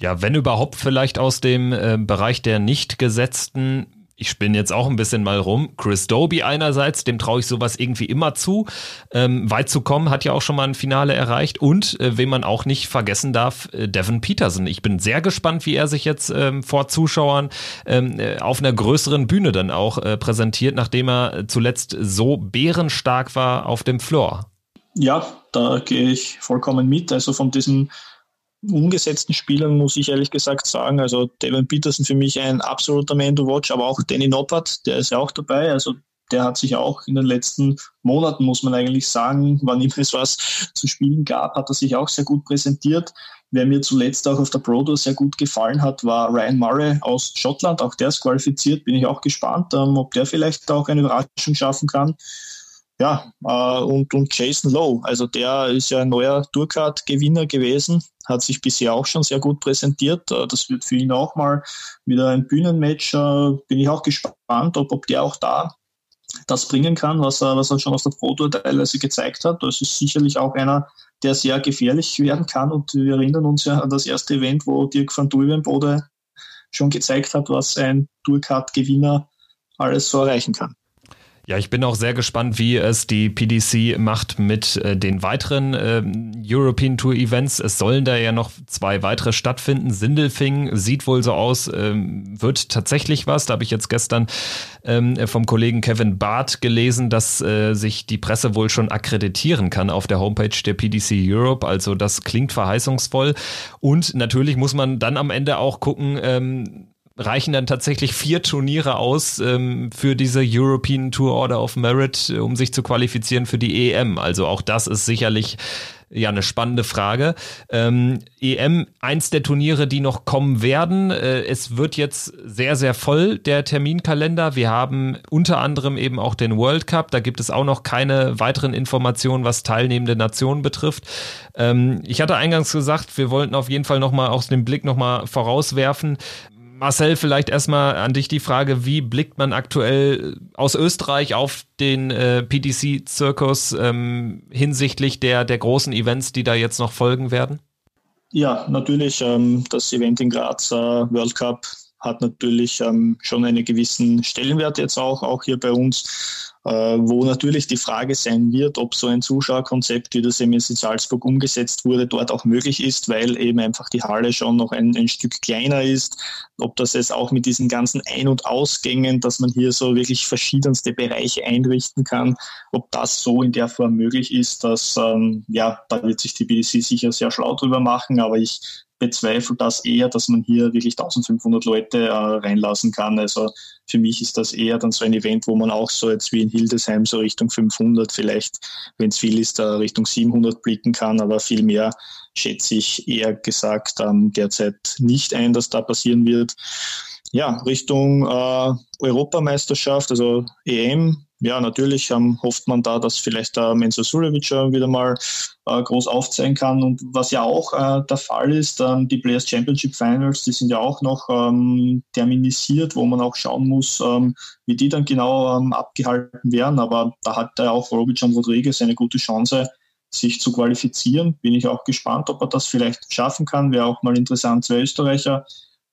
Ja, wenn überhaupt vielleicht aus dem äh, Bereich der nicht gesetzten ich spinne jetzt auch ein bisschen mal rum. Chris Doby einerseits, dem traue ich sowas irgendwie immer zu. Ähm, weit zu kommen, hat ja auch schon mal ein Finale erreicht. Und äh, wen man auch nicht vergessen darf, äh, Devin Peterson. Ich bin sehr gespannt, wie er sich jetzt ähm, vor Zuschauern ähm, äh, auf einer größeren Bühne dann auch äh, präsentiert, nachdem er zuletzt so bärenstark war auf dem Floor. Ja, da gehe ich vollkommen mit. Also von diesen umgesetzten Spielern muss ich ehrlich gesagt sagen, also Devin Peterson für mich ein absoluter Man to watch, aber auch Danny Noppert, der ist ja auch dabei, also der hat sich auch in den letzten Monaten, muss man eigentlich sagen, wann immer es was zu spielen gab, hat er sich auch sehr gut präsentiert. Wer mir zuletzt auch auf der Pro Tour sehr gut gefallen hat, war Ryan Murray aus Schottland. Auch der ist qualifiziert. Bin ich auch gespannt, ähm, ob der vielleicht auch eine Überraschung schaffen kann. Ja, äh, und, und Jason Lowe, also der ist ja ein neuer Tourcard-Gewinner gewesen, hat sich bisher auch schon sehr gut präsentiert. Äh, das wird für ihn auch mal wieder ein Bühnenmatch. Äh, bin ich auch gespannt, ob, ob der auch da das bringen kann, was er, was er schon aus der Pro Tour teilweise gezeigt hat. Das ist sicherlich auch einer, der sehr gefährlich werden kann. Und wir erinnern uns ja an das erste Event, wo Dirk van Duivenbode schon gezeigt hat, was ein Tourcard-Gewinner alles so erreichen kann. Ja, ich bin auch sehr gespannt, wie es die PDC macht mit äh, den weiteren äh, European Tour Events. Es sollen da ja noch zwei weitere stattfinden. Sindelfing sieht wohl so aus, ähm, wird tatsächlich was. Da habe ich jetzt gestern ähm, vom Kollegen Kevin Barth gelesen, dass äh, sich die Presse wohl schon akkreditieren kann auf der Homepage der PDC Europe. Also das klingt verheißungsvoll. Und natürlich muss man dann am Ende auch gucken, ähm, reichen dann tatsächlich vier Turniere aus ähm, für diese European Tour Order of Merit, äh, um sich zu qualifizieren für die EM. Also auch das ist sicherlich ja eine spannende Frage. Ähm, EM, eins der Turniere, die noch kommen werden. Äh, es wird jetzt sehr, sehr voll, der Terminkalender. Wir haben unter anderem eben auch den World Cup. Da gibt es auch noch keine weiteren Informationen, was teilnehmende Nationen betrifft. Ähm, ich hatte eingangs gesagt, wir wollten auf jeden Fall nochmal aus dem Blick nochmal vorauswerfen. Marcel, vielleicht erstmal an dich die Frage, wie blickt man aktuell aus Österreich auf den äh, PDC-Zirkus ähm, hinsichtlich der, der großen Events, die da jetzt noch folgen werden? Ja, natürlich. Ähm, das Event in Graz, äh, World Cup, hat natürlich ähm, schon einen gewissen Stellenwert jetzt auch, auch hier bei uns. Äh, wo natürlich die Frage sein wird, ob so ein Zuschauerkonzept, wie das eben in Salzburg umgesetzt wurde, dort auch möglich ist, weil eben einfach die Halle schon noch ein, ein Stück kleiner ist. Ob das jetzt auch mit diesen ganzen Ein- und Ausgängen, dass man hier so wirklich verschiedenste Bereiche einrichten kann, ob das so in der Form möglich ist, dass, ähm, ja, da wird sich die BDC sicher sehr schlau drüber machen, aber ich bezweifle das eher, dass man hier wirklich 1500 Leute äh, reinlassen kann. Also für mich ist das eher dann so ein Event, wo man auch so jetzt wie in Hildesheim so Richtung 500 vielleicht, wenn es viel ist, da Richtung 700 blicken kann, aber viel mehr schätze ich eher gesagt ähm, derzeit nicht ein, dass da passieren wird. ja, Richtung äh, Europameisterschaft, also EM, ja, natürlich ähm, hofft man da, dass vielleicht der Menzo Sulevic äh, wieder mal äh, groß aufzeigen kann. Und was ja auch äh, der Fall ist, ähm, die Players Championship Finals, die sind ja auch noch ähm, terminisiert, wo man auch schauen muss, ähm, wie die dann genau ähm, abgehalten werden. Aber da hat ja auch Robic Rodriguez eine gute Chance, sich zu qualifizieren. Bin ich auch gespannt, ob er das vielleicht schaffen kann. Wäre auch mal interessant, zwei Österreicher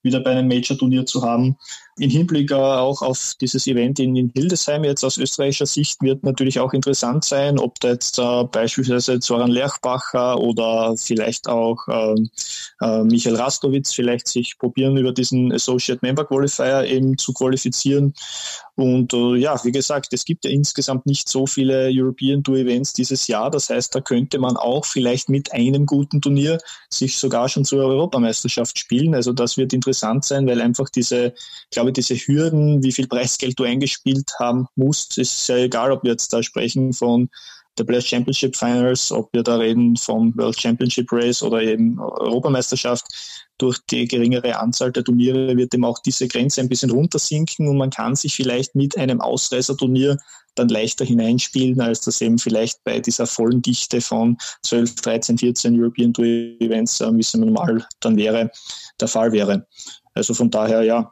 wieder bei einem Major-Turnier zu haben. Im Hinblick auch auf dieses Event in, in, Hildesheim jetzt aus österreichischer Sicht wird natürlich auch interessant sein, ob da jetzt äh, beispielsweise Zoran Lerchbacher oder vielleicht auch ähm, äh, Michael Rastowitz vielleicht sich probieren, über diesen Associate Member Qualifier eben zu qualifizieren. Und äh, ja, wie gesagt, es gibt ja insgesamt nicht so viele European Tour Events dieses Jahr. Das heißt, da könnte man auch vielleicht mit einem guten Turnier sich sogar schon zur Europameisterschaft spielen. Also das wird interessant sein, weil einfach diese, glaube diese Hürden, wie viel Preisgeld du eingespielt haben musst, ist ja egal, ob wir jetzt da sprechen von der Players Championship Finals, ob wir da reden vom World Championship Race oder eben Europameisterschaft. Durch die geringere Anzahl der Turniere wird eben auch diese Grenze ein bisschen runtersinken und man kann sich vielleicht mit einem Ausreißerturnier dann leichter hineinspielen, als das eben vielleicht bei dieser vollen Dichte von 12, 13, 14 European Tour Events, äh, wie es normal dann wäre, der Fall wäre. Also von daher, ja,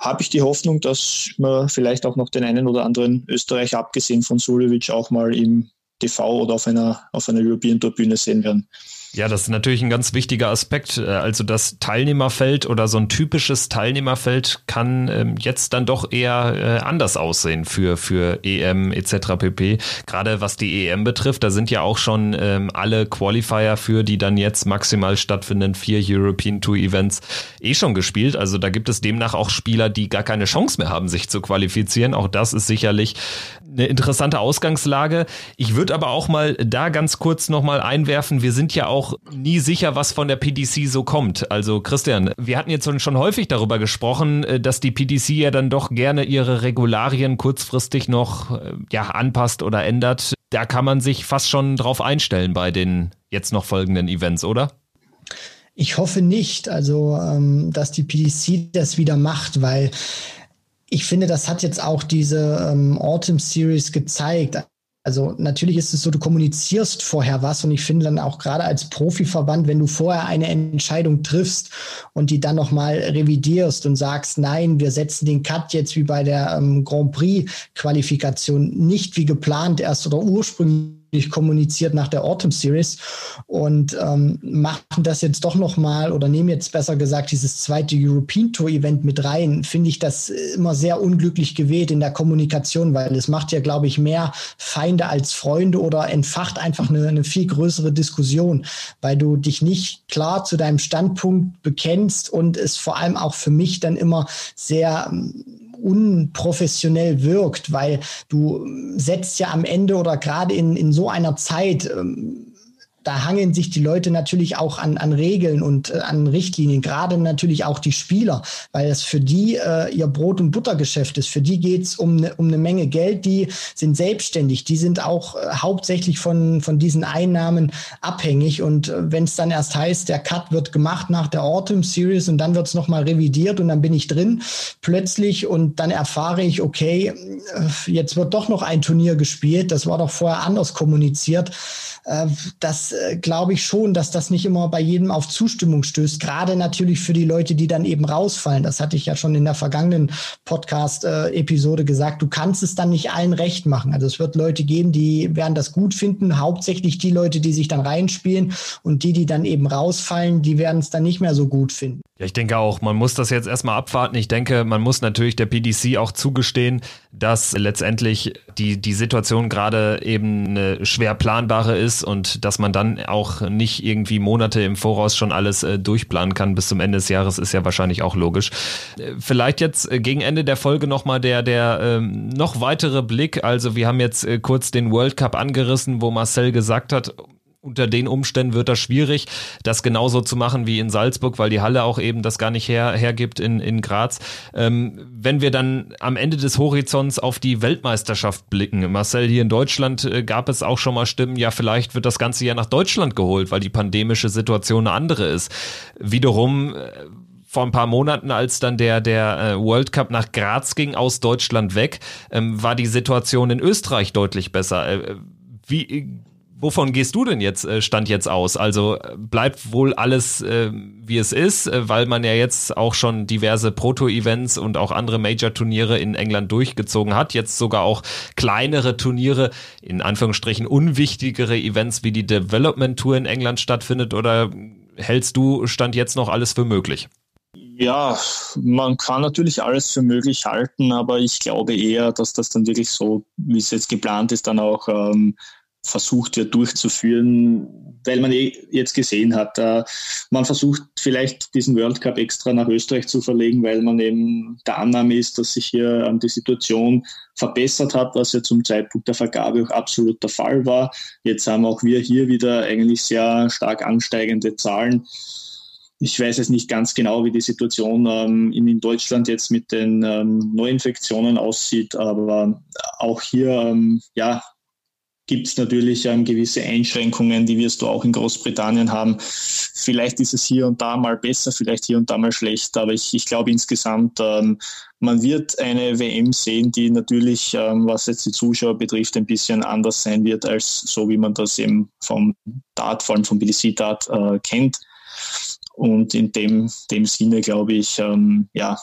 habe ich die Hoffnung, dass wir vielleicht auch noch den einen oder anderen Österreicher, abgesehen von Sulevic, auch mal im TV oder auf einer, auf einer European Tour Bühne sehen werden. Ja, das ist natürlich ein ganz wichtiger Aspekt. Äh, also das Teilnehmerfeld oder so ein typisches Teilnehmerfeld kann ähm, jetzt dann doch eher äh, anders aussehen für, für EM etc. pp. Gerade was die EM betrifft, da sind ja auch schon ähm, alle Qualifier für die dann jetzt maximal stattfindenden vier European Tour Events eh schon gespielt. Also da gibt es demnach auch Spieler, die gar keine Chance mehr haben, sich zu qualifizieren. Auch das ist sicherlich eine interessante Ausgangslage. Ich würde aber auch mal da ganz kurz nochmal einwerfen, wir sind ja auch nie sicher, was von der PDC so kommt. Also Christian, wir hatten jetzt schon häufig darüber gesprochen, äh, dass die PDC ja dann doch gerne ihre Regularien kurzfristig noch äh, ja, anpasst oder ändert. Da kann man sich fast schon drauf einstellen bei den jetzt noch folgenden Events, oder? Ich hoffe nicht, also ähm, dass die PDC das wieder macht, weil ich finde, das hat jetzt auch diese ähm, Autumn Series gezeigt. Also natürlich ist es so, du kommunizierst vorher was und ich finde dann auch gerade als Profiverband, wenn du vorher eine Entscheidung triffst und die dann nochmal revidierst und sagst, nein, wir setzen den Cut jetzt wie bei der ähm, Grand Prix Qualifikation nicht wie geplant erst oder ursprünglich kommuniziert nach der Autumn Series und ähm, machen das jetzt doch nochmal oder nehmen jetzt besser gesagt dieses zweite European Tour Event mit rein, finde ich das immer sehr unglücklich gewählt in der Kommunikation, weil es macht ja, glaube ich, mehr Feinde als Freunde oder entfacht einfach eine, eine viel größere Diskussion, weil du dich nicht klar zu deinem Standpunkt bekennst und es vor allem auch für mich dann immer sehr unprofessionell wirkt, weil du setzt ja am Ende oder gerade in, in so einer Zeit ähm, da hangeln sich die Leute natürlich auch an, an Regeln und äh, an Richtlinien, gerade natürlich auch die Spieler, weil es für die äh, ihr Brot- und Buttergeschäft ist. Für die geht's um eine um eine Menge Geld, die sind selbstständig, die sind auch äh, hauptsächlich von, von diesen Einnahmen abhängig. Und äh, wenn es dann erst heißt, der Cut wird gemacht nach der Autumn Series und dann wird's es nochmal revidiert und dann bin ich drin plötzlich und dann erfahre ich, okay, äh, jetzt wird doch noch ein Turnier gespielt, das war doch vorher anders kommuniziert. Äh, das äh, glaube ich schon, dass das nicht immer bei jedem auf Zustimmung stößt. Gerade natürlich für die Leute, die dann eben rausfallen. Das hatte ich ja schon in der vergangenen Podcast-Episode gesagt. Du kannst es dann nicht allen recht machen. Also es wird Leute geben, die werden das gut finden. Hauptsächlich die Leute, die sich dann reinspielen und die, die dann eben rausfallen, die werden es dann nicht mehr so gut finden. Ja, ich denke auch, man muss das jetzt erstmal abwarten. Ich denke, man muss natürlich der PDC auch zugestehen, dass letztendlich die, die Situation gerade eben eine schwer planbare ist und dass man dann auch nicht irgendwie Monate im Voraus schon alles äh, durchplanen kann bis zum Ende des Jahres, ist ja wahrscheinlich auch logisch. Äh, vielleicht jetzt äh, gegen Ende der Folge nochmal der, der ähm, noch weitere Blick. Also wir haben jetzt äh, kurz den World Cup angerissen, wo Marcel gesagt hat, unter den Umständen wird das schwierig, das genauso zu machen wie in Salzburg, weil die Halle auch eben das gar nicht her, hergibt in, in Graz. Ähm, wenn wir dann am Ende des Horizonts auf die Weltmeisterschaft blicken, Marcel, hier in Deutschland äh, gab es auch schon mal Stimmen, ja, vielleicht wird das Ganze ja nach Deutschland geholt, weil die pandemische Situation eine andere ist. Wiederum, äh, vor ein paar Monaten, als dann der, der äh, World Cup nach Graz ging, aus Deutschland weg, ähm, war die Situation in Österreich deutlich besser. Äh, wie, wovon gehst du denn jetzt, äh, Stand jetzt aus? Also bleibt wohl alles, äh, wie es ist, äh, weil man ja jetzt auch schon diverse Proto-Events und auch andere Major-Turniere in England durchgezogen hat. Jetzt sogar auch kleinere Turniere, in Anführungsstrichen unwichtigere Events wie die Development Tour in England stattfindet oder hältst du Stand jetzt noch alles für möglich? Ja, man kann natürlich alles für möglich halten, aber ich glaube eher, dass das dann wirklich so, wie es jetzt geplant ist, dann auch ähm, versucht wird durchzuführen, weil man eh jetzt gesehen hat, äh, man versucht vielleicht diesen World Cup extra nach Österreich zu verlegen, weil man eben der Annahme ist, dass sich hier ähm, die Situation verbessert hat, was ja zum Zeitpunkt der Vergabe auch absolut der Fall war. Jetzt haben auch wir hier wieder eigentlich sehr stark ansteigende Zahlen. Ich weiß jetzt nicht ganz genau, wie die Situation ähm, in, in, Deutschland jetzt mit den ähm, Neuinfektionen aussieht, aber auch hier, ähm, ja, gibt es natürlich ähm, gewisse Einschränkungen, die wirst du auch in Großbritannien haben. Vielleicht ist es hier und da mal besser, vielleicht hier und da mal schlechter, aber ich, ich glaube insgesamt, ähm, man wird eine WM sehen, die natürlich, ähm, was jetzt die Zuschauer betrifft, ein bisschen anders sein wird, als so wie man das eben vom Dart, vor allem vom BDC-Dart äh, kennt. Und in dem, dem Sinne glaube ich, ähm, ja,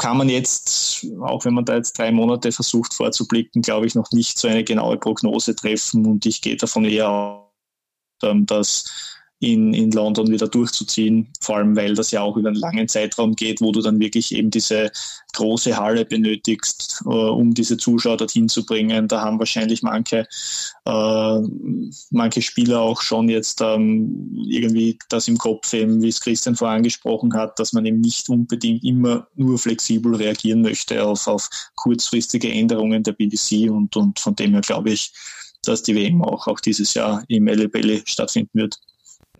kann man jetzt, auch wenn man da jetzt drei Monate versucht vorzublicken, glaube ich, noch nicht so eine genaue Prognose treffen. Und ich gehe davon eher aus, ähm, dass in, in London wieder durchzuziehen, vor allem weil das ja auch über einen langen Zeitraum geht, wo du dann wirklich eben diese große Halle benötigst, äh, um diese Zuschauer dorthin zu bringen. Da haben wahrscheinlich manche, äh, manche Spieler auch schon jetzt ähm, irgendwie das im Kopf, eben, wie es Christian vorher angesprochen hat, dass man eben nicht unbedingt immer nur flexibel reagieren möchte auf, auf kurzfristige Änderungen der BDC und, und von dem her glaube ich, dass die WM auch, auch dieses Jahr im LBL stattfinden wird.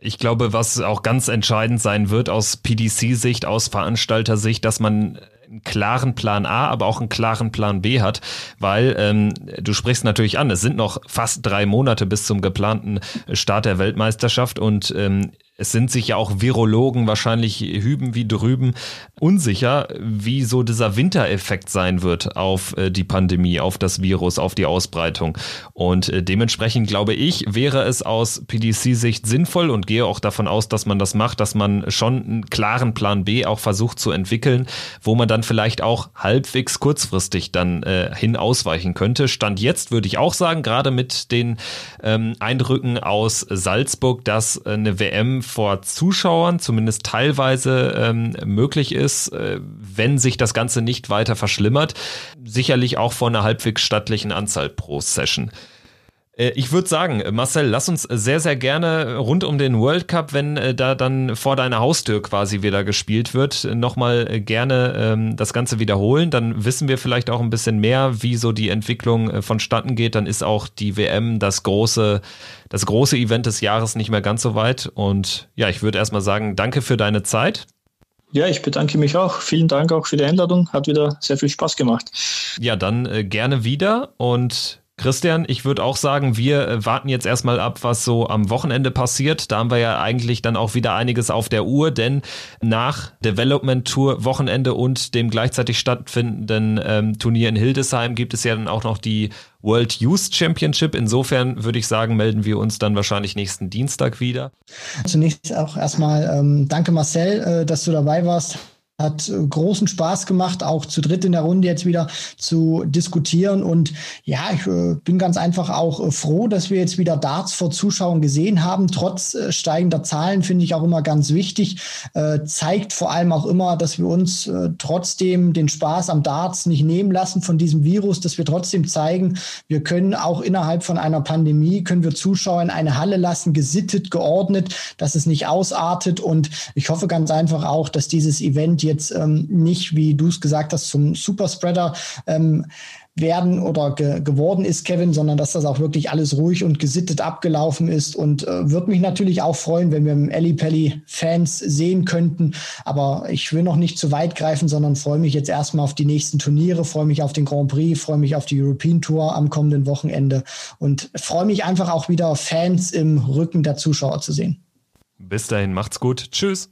Ich glaube, was auch ganz entscheidend sein wird aus PDC-Sicht, aus Veranstalter-Sicht, dass man einen klaren Plan A, aber auch einen klaren Plan B hat, weil ähm, du sprichst natürlich an, es sind noch fast drei Monate bis zum geplanten Start der Weltmeisterschaft und ähm, es sind sich ja auch Virologen wahrscheinlich hüben wie drüben unsicher, wie so dieser Wintereffekt sein wird auf äh, die Pandemie, auf das Virus, auf die Ausbreitung. Und äh, dementsprechend glaube ich, wäre es aus PDC-Sicht sinnvoll und gehe auch davon aus, dass man das macht, dass man schon einen klaren Plan B auch versucht zu entwickeln, wo man dann vielleicht auch halbwegs kurzfristig dann äh, hin ausweichen könnte. Stand jetzt würde ich auch sagen, gerade mit den ähm, Eindrücken aus Salzburg, dass äh, eine WM vor Zuschauern zumindest teilweise ähm, möglich ist, äh, wenn sich das Ganze nicht weiter verschlimmert. Sicherlich auch vor einer halbwegs stattlichen Anzahl pro Session. Äh, ich würde sagen, Marcel, lass uns sehr, sehr gerne rund um den World Cup, wenn äh, da dann vor deiner Haustür quasi wieder gespielt wird, nochmal äh, gerne ähm, das Ganze wiederholen. Dann wissen wir vielleicht auch ein bisschen mehr, wie so die Entwicklung äh, vonstatten geht. Dann ist auch die WM das große, das große Event des Jahres nicht mehr ganz so weit. Und ja, ich würde erstmal sagen, danke für deine Zeit. Ja, ich bedanke mich auch. Vielen Dank auch für die Einladung. Hat wieder sehr viel Spaß gemacht. Ja, dann äh, gerne wieder und Christian, ich würde auch sagen, wir äh, warten jetzt erstmal ab, was so am Wochenende passiert. Da haben wir ja eigentlich dann auch wieder einiges auf der Uhr, denn nach Development Tour Wochenende und dem gleichzeitig stattfindenden ähm, Turnier in Hildesheim gibt es ja dann auch noch die World Youth Championship. Insofern würde ich sagen, melden wir uns dann wahrscheinlich nächsten Dienstag wieder. Zunächst auch erstmal ähm, danke Marcel, äh, dass du dabei warst. Hat äh, großen Spaß gemacht, auch zu dritt in der Runde jetzt wieder zu diskutieren. Und ja, ich äh, bin ganz einfach auch äh, froh, dass wir jetzt wieder Darts vor Zuschauern gesehen haben. Trotz steigender Zahlen finde ich auch immer ganz wichtig. zeigt vor allem auch immer, dass wir uns trotzdem den Spaß am Darts nicht nehmen lassen von diesem Virus, dass wir trotzdem zeigen, wir können auch innerhalb von einer Pandemie, können wir Zuschauer in eine Halle lassen, gesittet, geordnet, dass es nicht ausartet. Und ich hoffe ganz einfach auch, dass dieses Event jetzt ähm, nicht, wie du es gesagt hast, zum Superspreader ähm, werden oder ge geworden ist, Kevin, sondern dass das auch wirklich alles ruhig und gesittet abgelaufen ist und äh, würde mich natürlich auch freuen, wenn wir im Ellie Pelli Fans sehen könnten. Aber ich will noch nicht zu weit greifen, sondern freue mich jetzt erstmal auf die nächsten Turniere, freue mich auf den Grand Prix, freue mich auf die European Tour am kommenden Wochenende und freue mich einfach auch wieder Fans im Rücken der Zuschauer zu sehen. Bis dahin, macht's gut. Tschüss.